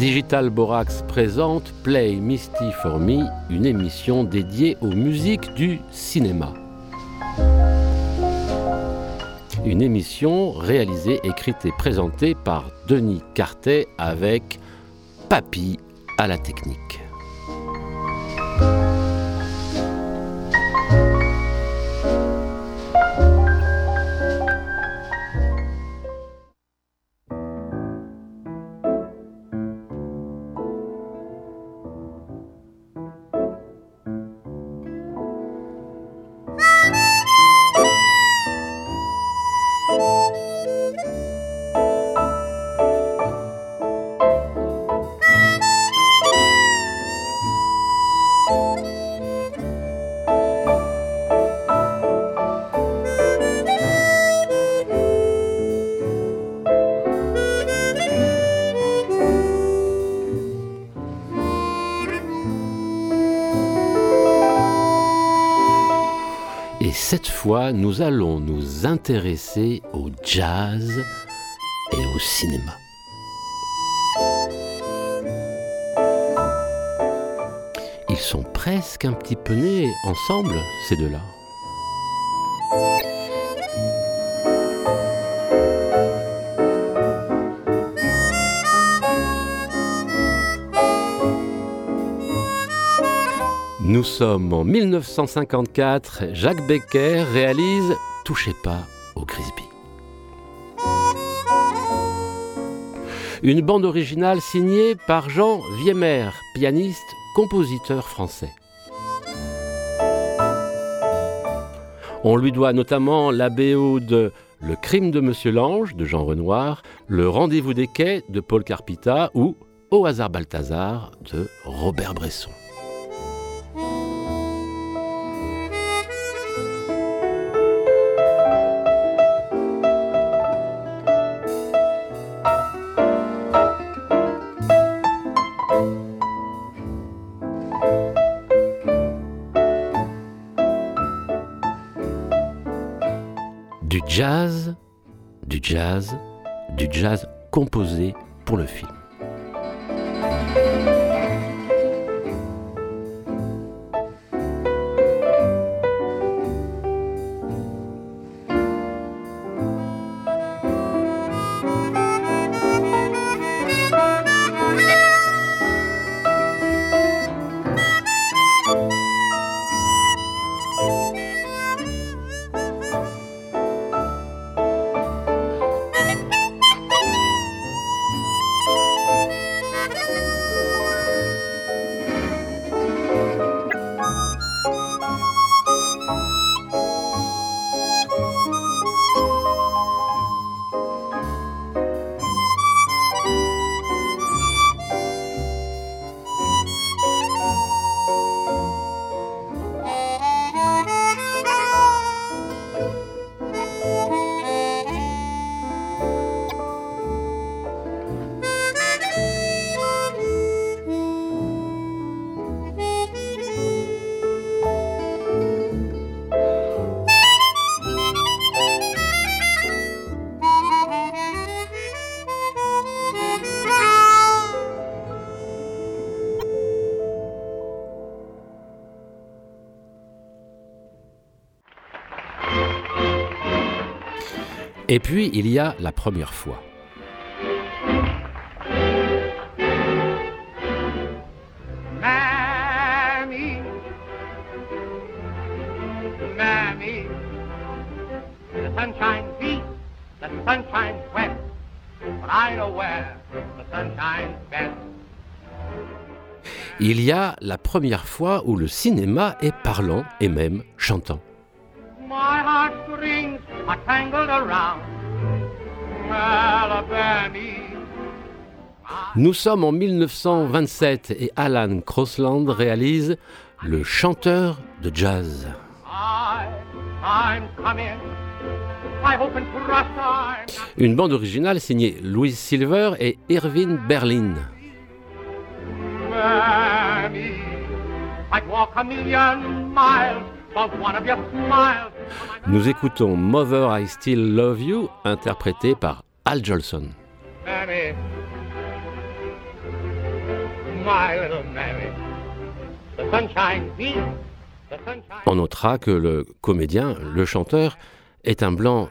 Digital Borax présente Play Misty for Me, une émission dédiée aux musiques du cinéma. Une émission réalisée, écrite et présentée par Denis Cartet avec Papy à la technique. Nous allons nous intéresser au jazz et au cinéma. Ils sont presque un petit peu nés ensemble, ces deux-là. Nous sommes en 1954, Jacques Becker réalise Touchez pas au Grisby. Une bande originale signée par Jean Viemer, pianiste, compositeur français. On lui doit notamment la BO de Le crime de Monsieur Lange de Jean Renoir, Le rendez-vous des quais de Paul Carpita ou Au hasard Balthazar de Robert Bresson. Jazz, du jazz composé pour le film. Et puis, il y a la première fois. The the but I know where the best. Il y a la première fois où le cinéma est parlant et même chantant. My heartstrings are tangled around Nous sommes en 1927 et Alan Crossland réalise Le chanteur de jazz. Une bande originale signée Louis Silver et Irving Berlin. Nous écoutons Mother I Still Love You, interprété par Al Jolson. On notera que le comédien, le chanteur, est un blanc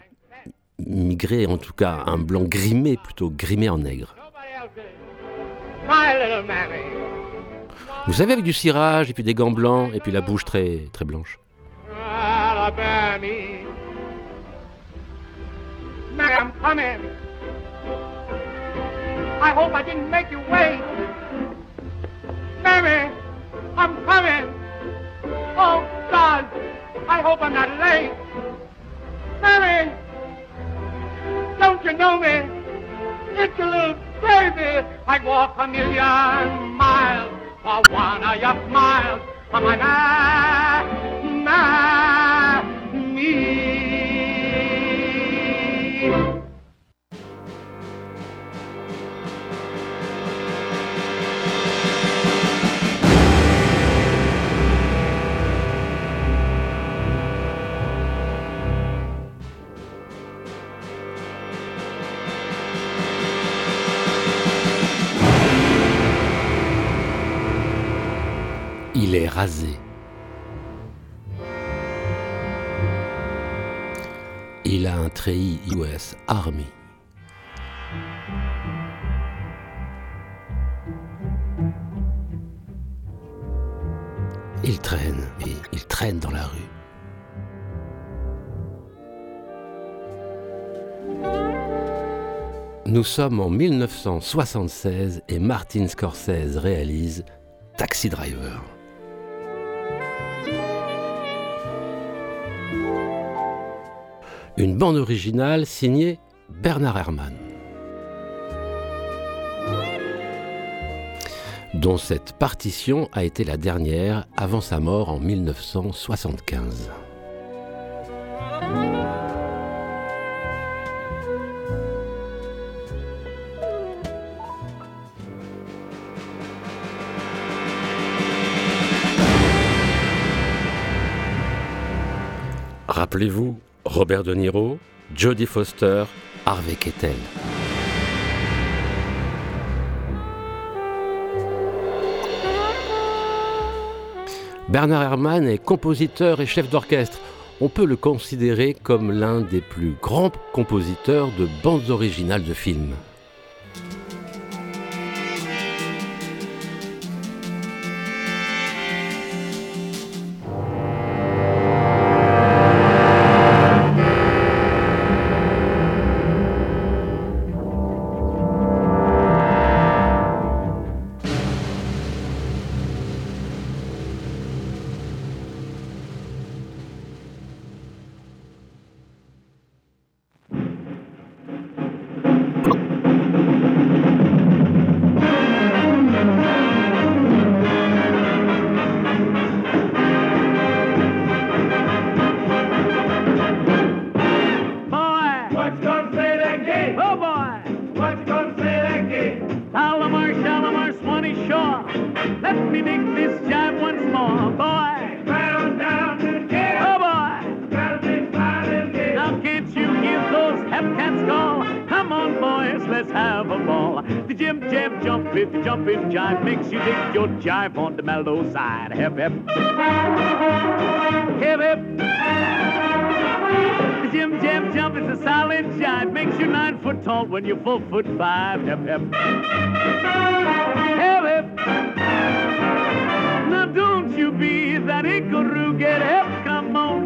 migré, en tout cas un blanc grimé, plutôt grimé en nègre. Vous savez, avec du cirage, et puis des gants blancs, et puis la bouche très, très blanche. I hope I didn't make you wait. Mammy, I'm coming. Oh, God, I hope I'm not late. Mammy, don't you know me? It's a little crazy. I'd walk a million miles for one of your smiles. My, my, me. Il est rasé. Il a un treillis US Army. Il traîne et il traîne dans la rue. Nous sommes en 1976 et Martin Scorsese réalise Taxi Driver. Une bande originale signée Bernard Herrmann. dont cette partition a été la dernière avant sa mort en 1975. Rappelez-vous, Robert De Niro, Jodie Foster, Harvey Kettel. Bernard Herrmann est compositeur et chef d'orchestre. On peut le considérer comme l'un des plus grands compositeurs de bandes originales de films. Jive makes you dig your jive on the mellow side. Hip, hip. Hip, hip. The Jim Jam jump is a solid jive. Makes you nine foot tall when you're four foot five. Hip, hip. Hip, hip. Now don't you be that inkaroo.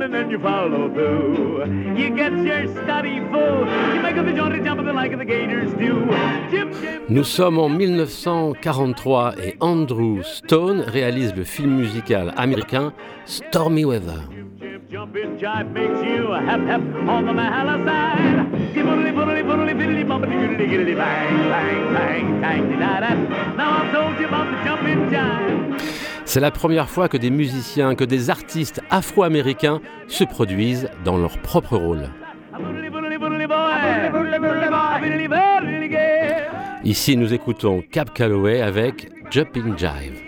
Get hip. Come on and and then you follow through. You get your study full, you make up the joint and jump in the like the gators do. Jim, Jim, Nous sommes en 1943 et Andrew Stone réalise le film musical américain Stormy Weather. Jim, jump in jive makes you a hep hep on the Mahala side. Gibbly buddly buddly biddly bumpity giddly giddly bang bang bang bang da da. Now I've told you about the jumping jive. C'est la première fois que des musiciens, que des artistes afro-américains se produisent dans leur propre rôle. Ici, nous écoutons Cap Calloway avec Jumping Jive.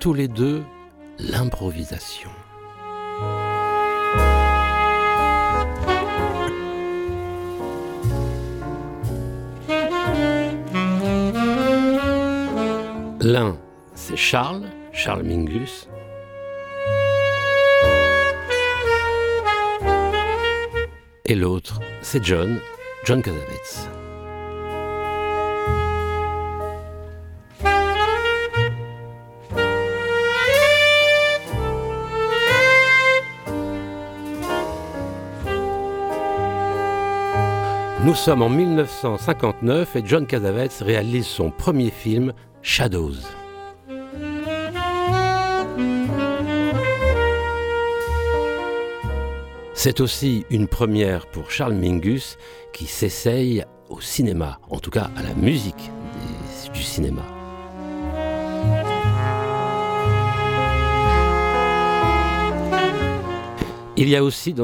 Tous les deux l'improvisation. L'un, c'est Charles, Charles Mingus. Et l'autre, c'est John, John Cassavetes. Nous sommes en 1959 et John Cassavetes réalise son premier film, Shadows. C'est aussi une première pour Charles Mingus qui s'essaye au cinéma, en tout cas à la musique du cinéma. Il y a aussi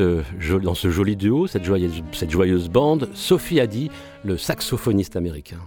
euh, dans ce joli duo, cette joyeuse, bande, Sophie Haddy, le saxophoniste américain.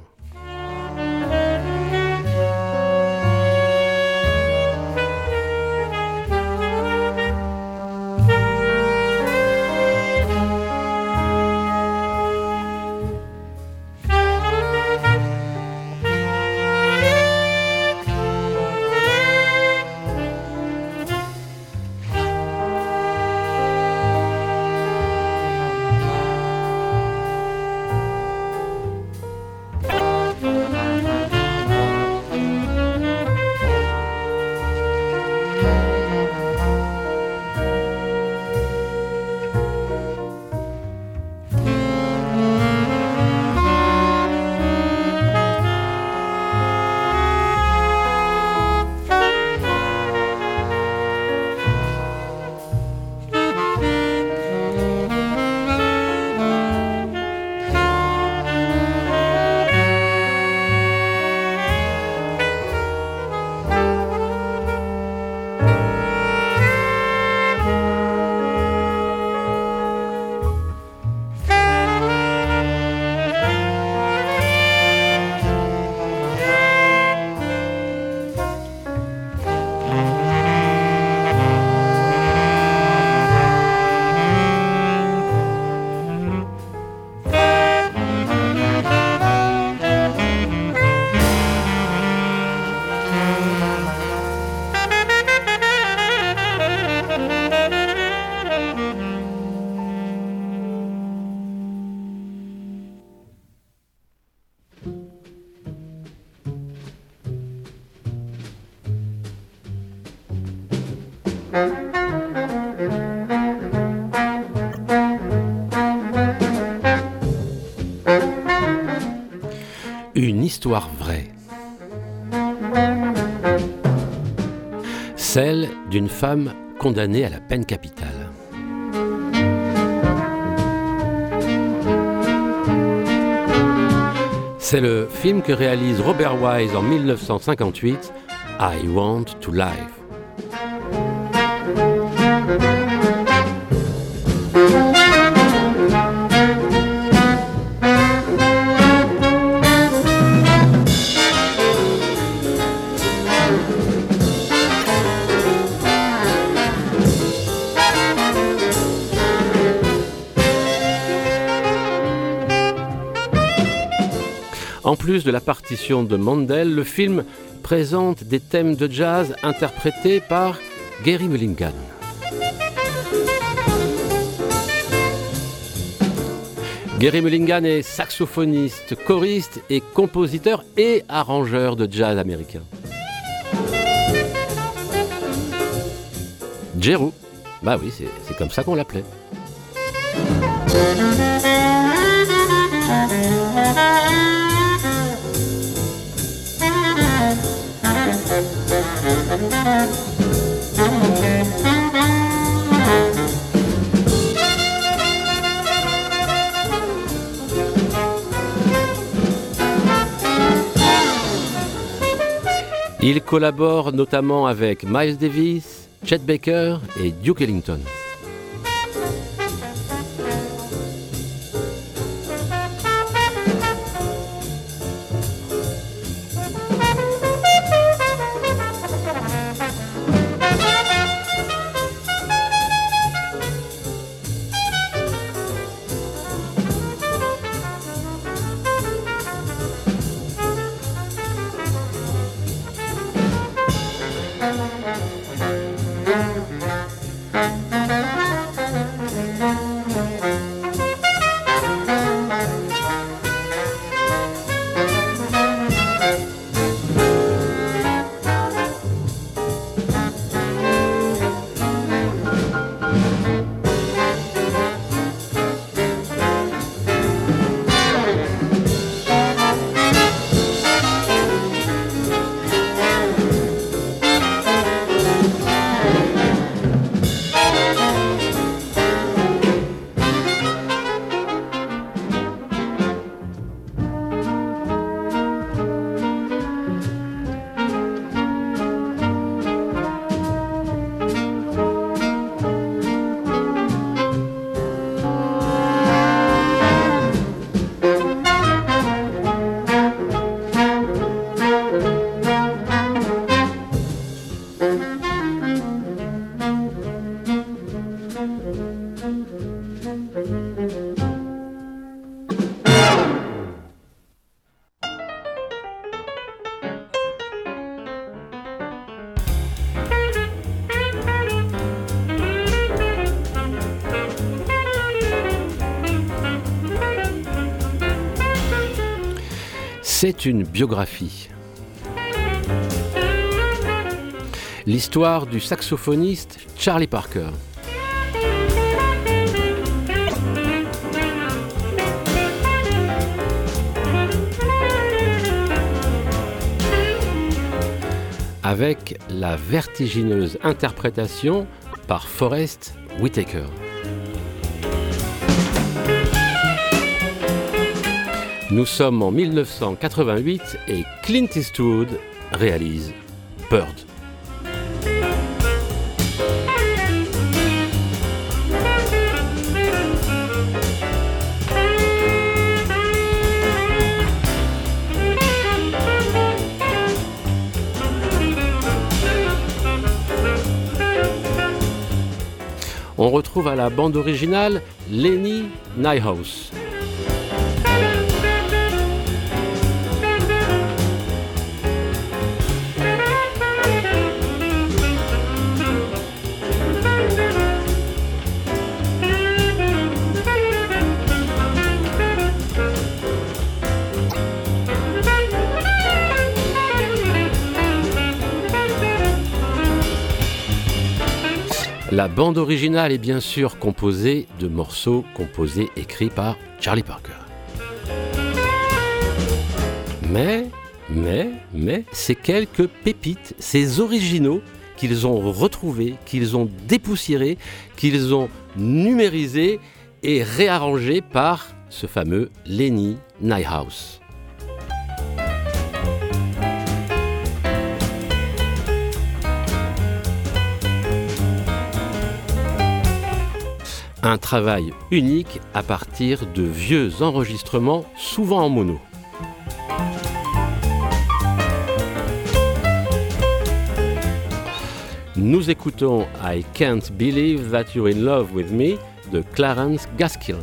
Femme condamnée à la peine capitale. C'est le film que réalise Robert Wise en 1958, I Want to Live. Plus de la partition de Mandel, le film présente des thèmes de jazz interprétés par Gary Mulligan. Gary Mulligan est saxophoniste, choriste et compositeur et arrangeur de jazz américain. Jeru, bah oui, c'est- c'est comme ça qu'on l'appelait. Collabore notamment avec Miles Davis, Chet Baker et Duke Ellington. C'est une biographie. L'histoire du saxophoniste Charlie Parker. Avec la vertigineuse interprétation par Forrest Whitaker. Nous sommes en 1988 et Clint Eastwood réalise Bird. On retrouve à la bande originale Lenny Nyhouse. La bande originale est bien sûr composée de morceaux composés écrits par Charlie Parker. Mais, mais, mais, ces quelques pépites, ces originaux qu'ils ont retrouvés, qu'ils ont dépoussiérés, qu'ils ont numérisés et réarrangés par ce fameux Lenny Nyhouse. Un travail unique à partir de vieux enregistrements, souvent en mono. Nous écoutons I Can't Believe That You're in Love with Me de Clarence Gaskill.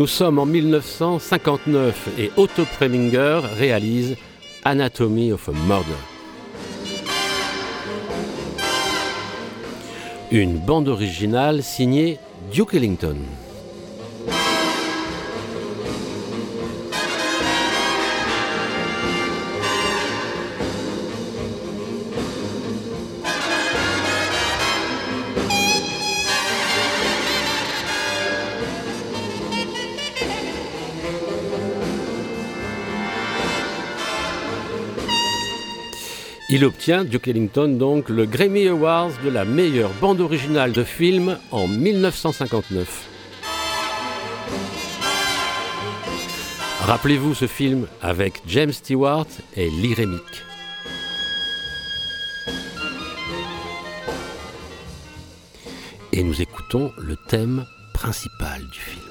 Nous sommes en 1959 et Otto Preminger réalise Anatomy of a Murder. Une bande originale signée Duke Ellington. Il obtient, Duke Ellington, donc le Grammy Awards de la meilleure bande originale de film en 1959. Rappelez-vous ce film avec James Stewart et Lee. Et nous écoutons le thème principale du film.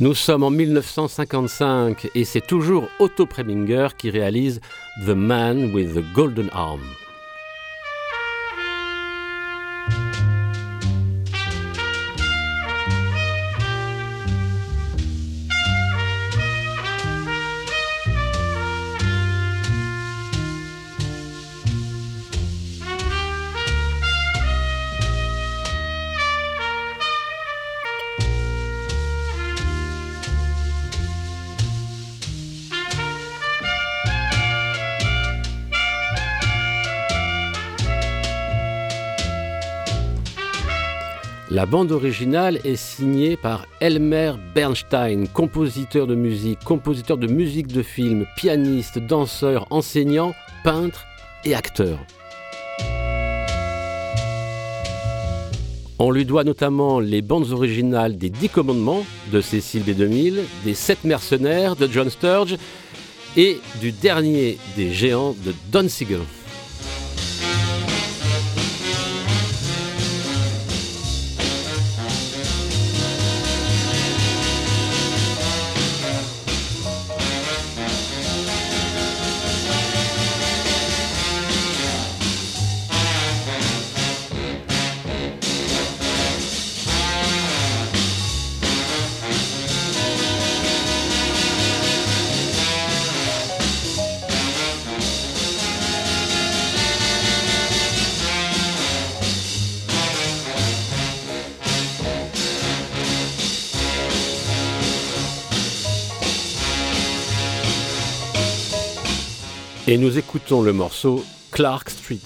Nous sommes en 1955 et c'est toujours Otto Preminger qui réalise The Man with the Golden Arm. La bande originale est signée par Elmer Bernstein, compositeur de musique, compositeur de musique de film, pianiste, danseur, enseignant, peintre et acteur. On lui doit notamment les bandes originales des Dix Commandements de Cécile B2000, des Sept Mercenaires de John Sturge et du dernier des géants de Don Siegel. Et nous écoutons le morceau Clark Street.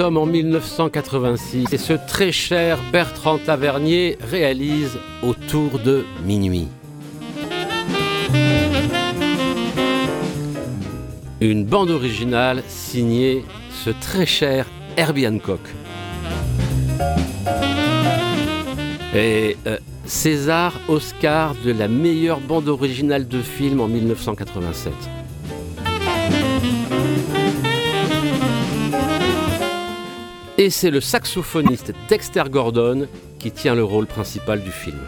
En 1986 et ce très cher Bertrand Tavernier réalise Autour de minuit. Une bande originale signée ce très cher Herbie Hancock. Et euh, César Oscar de la meilleure bande originale de film en 1987. Et c'est le saxophoniste Dexter Gordon qui tient le rôle principal du film.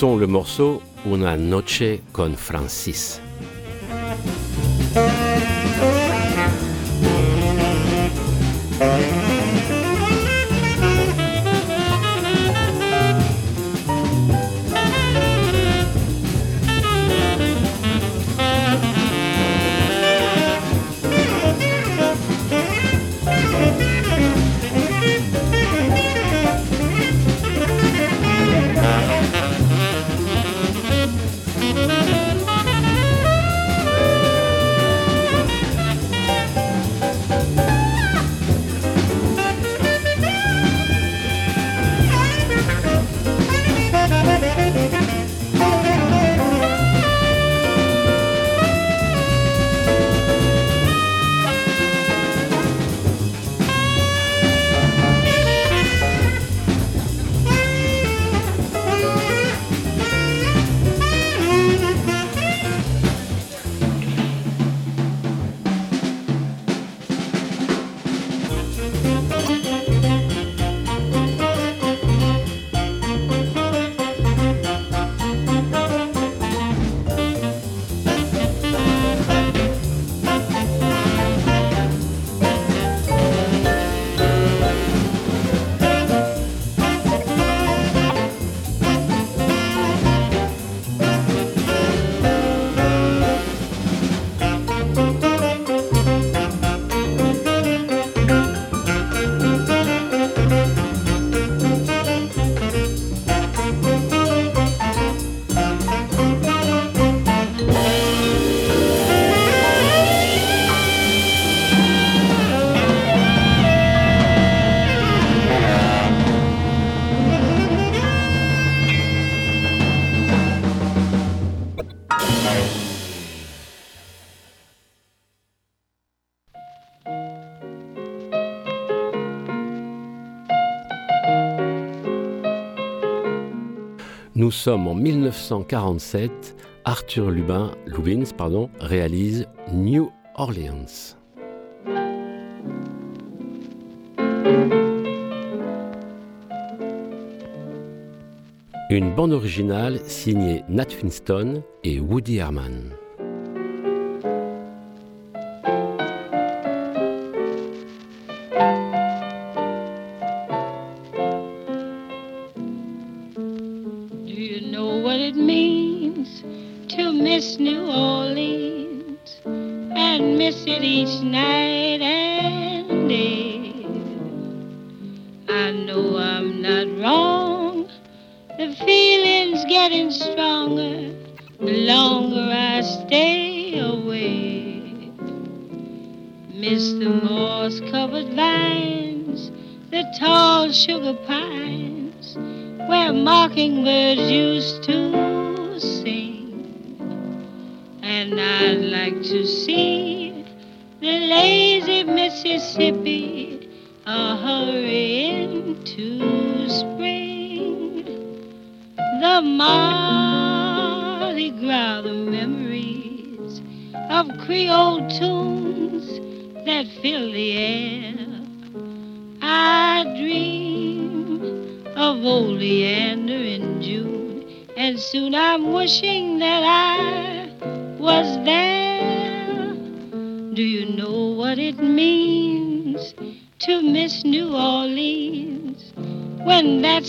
Le morceau Una noche con Francis. Sommes en 1947. Arthur Lubin, Lubins pardon, réalise New Orleans. Une bande originale signée Nat Finston et Woody Herman. Miss New Orleans and miss it each night and day? I know I'm not wrong. The feeling's getting stronger the longer I stay away. Miss the moss covered vines, the tall sugar pines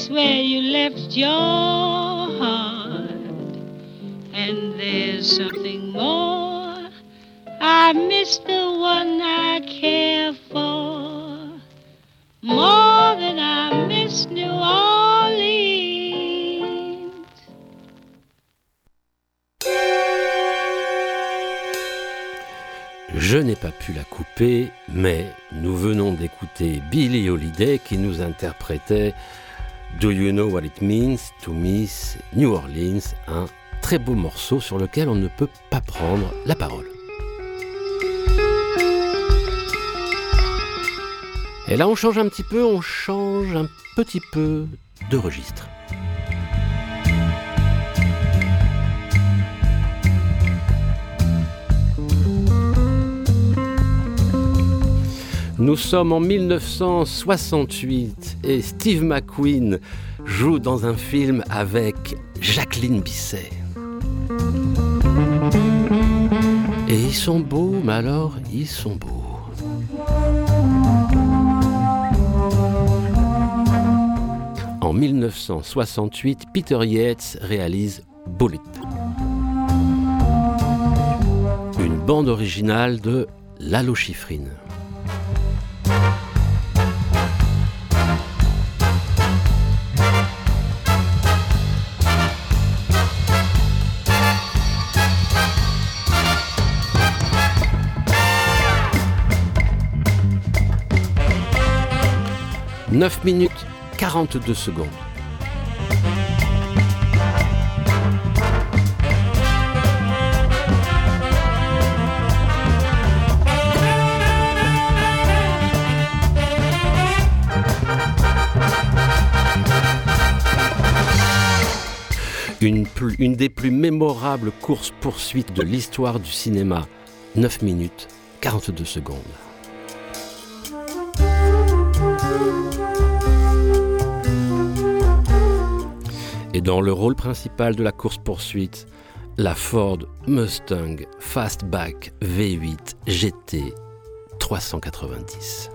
where you left your heart? And there's something more. I miss the one I care for more than I miss New Orleans. Je n'ai pas pu la couper, mais nous venons d'écouter Billie Holiday qui nous interprétait Do You Know What It Means to Miss New Orleans, un très beau morceau sur lequel on ne peut pas prendre la parole. Et là on change un petit peu, on change un petit peu de registre. Nous sommes en 1968 et Steve McQueen joue dans un film avec Jacqueline Bisset. Et ils sont beaux, mais alors ils sont beaux. En 1968, Peter Yates réalise Bullet. Une bande originale de Lalo Schifrin. Neuf minutes 42 secondes. Une des plus mémorables courses-poursuites de l'histoire du cinéma. 9 minutes 42 secondes. Et dans le rôle principal de la course-poursuite, la Ford Mustang Fastback V8 GT 390.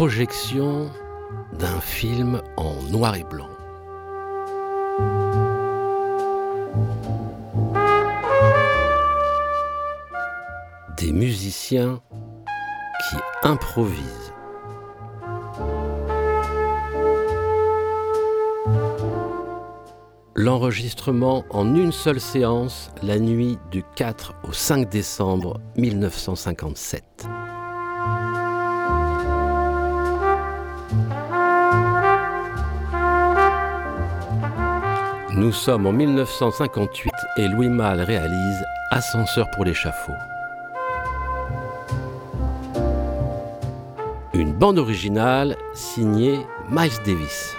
Projection d'un film en noir et blanc. Des musiciens qui improvisent. L'enregistrement en une seule séance la nuit du 4 au 5 décembre 1957. Nous sommes en 1958 et Louis Malle réalise Ascenseur pour l'échafaud. Une bande originale signée Miles Davis.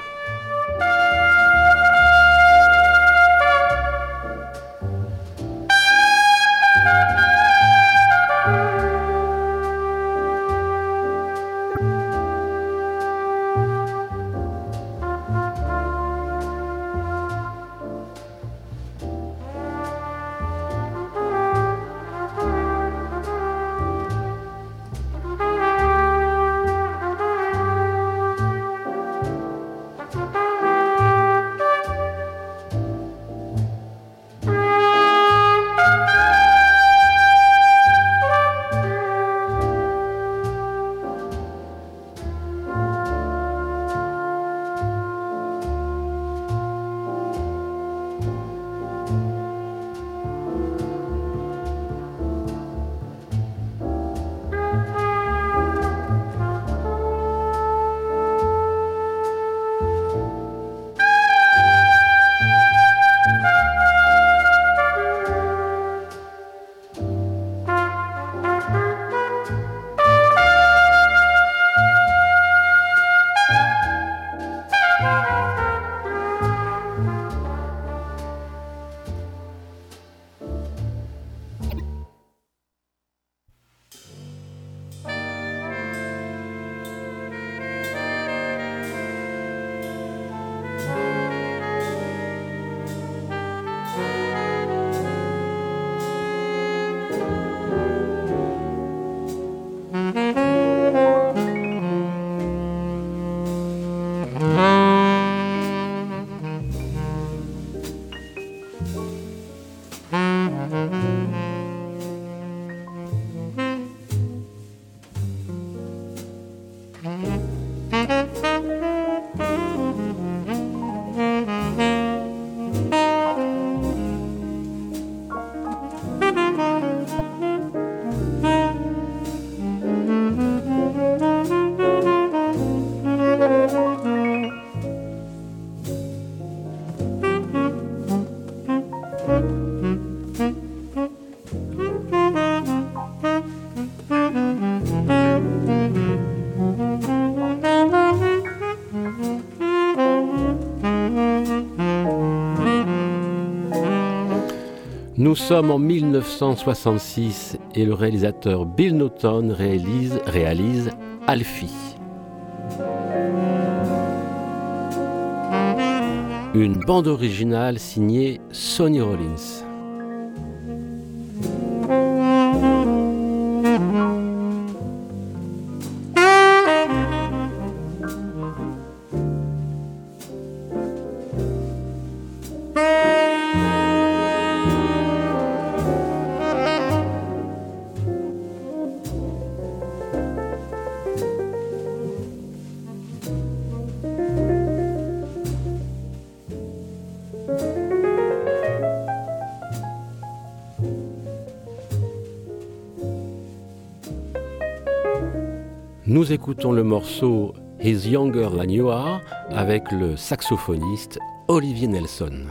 Nous sommes en 1966 et le réalisateur Bill Naughton réalise, réalise Alfie. Une bande originale signée Sonny Rollins. Nous écoutons le morceau He's Younger Than You Are avec le saxophoniste Olivier Nelson.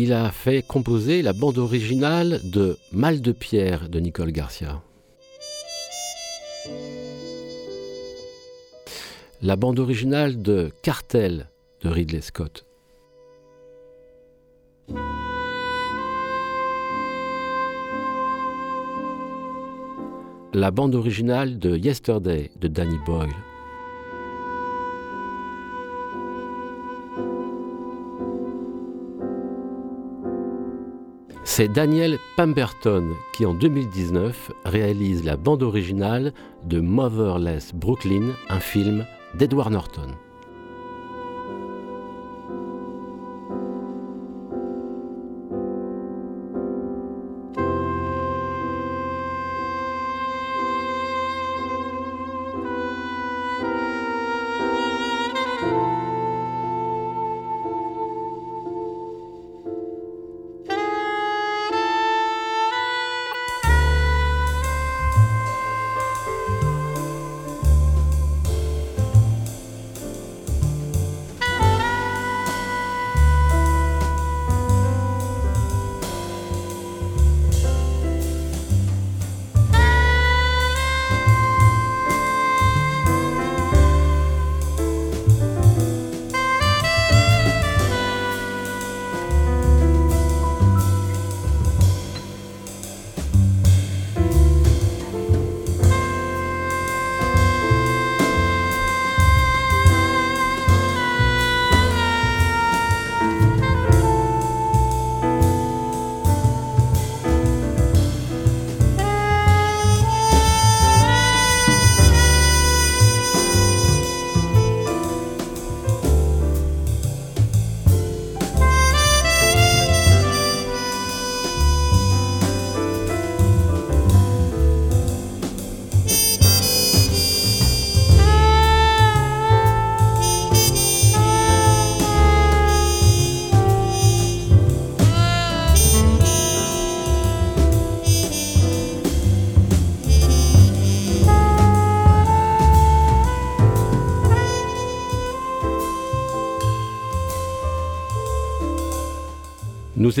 Il a fait composer la bande originale de Mal de pierre de Nicole Garcia. La bande originale de Cartel de Ridley Scott. La bande originale de Yesterday de Danny Boyle. C'est Daniel Pemberton qui en 2019 réalise la bande originale de Motherless Brooklyn, un film d'Edward Norton.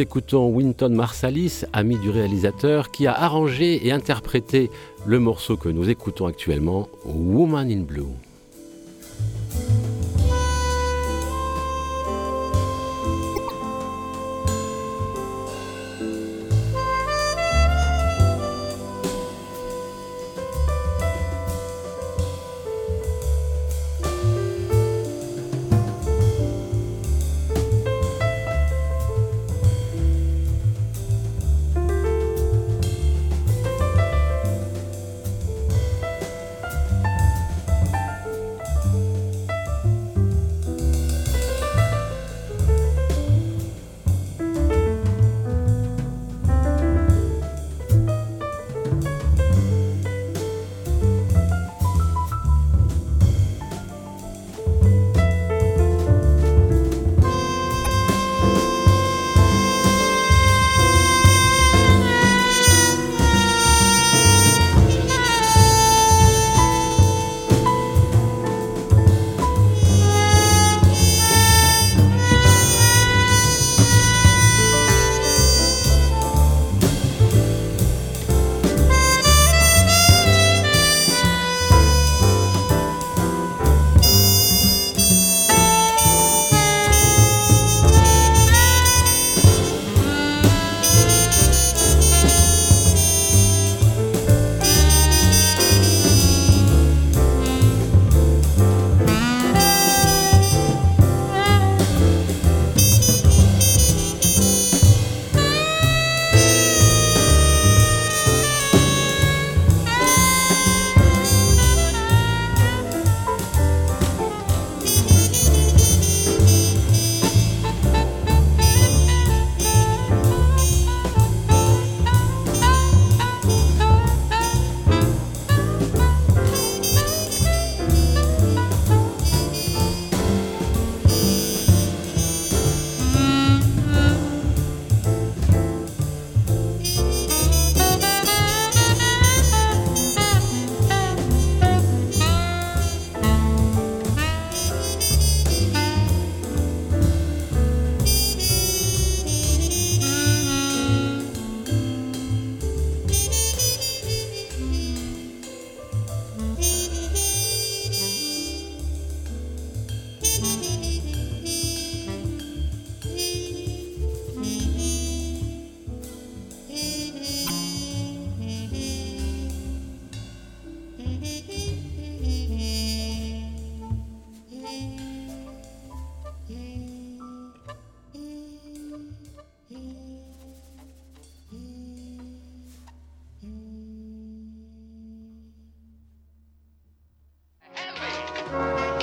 Nous écoutons Winton Marsalis, ami du réalisateur, qui a arrangé et interprété le morceau que nous écoutons actuellement, Woman in Blue.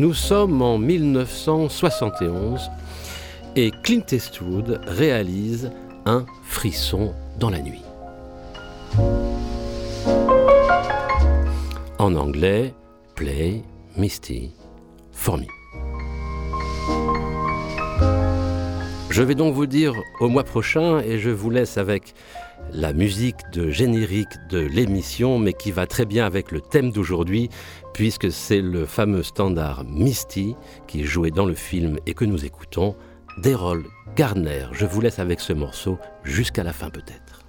Nous sommes en 1971 et Clint Eastwood réalise un frisson dans la nuit. En anglais, Play Misty for me. Je vais donc vous dire au mois prochain et je vous laisse avec la musique de générique de l'émission, mais qui va très bien avec le thème d'aujourd'hui, puisque c'est le fameux standard Misty qui est joué dans le film et que nous écoutons d'Errol Garner. Je vous laisse avec ce morceau jusqu'à la fin peut-être.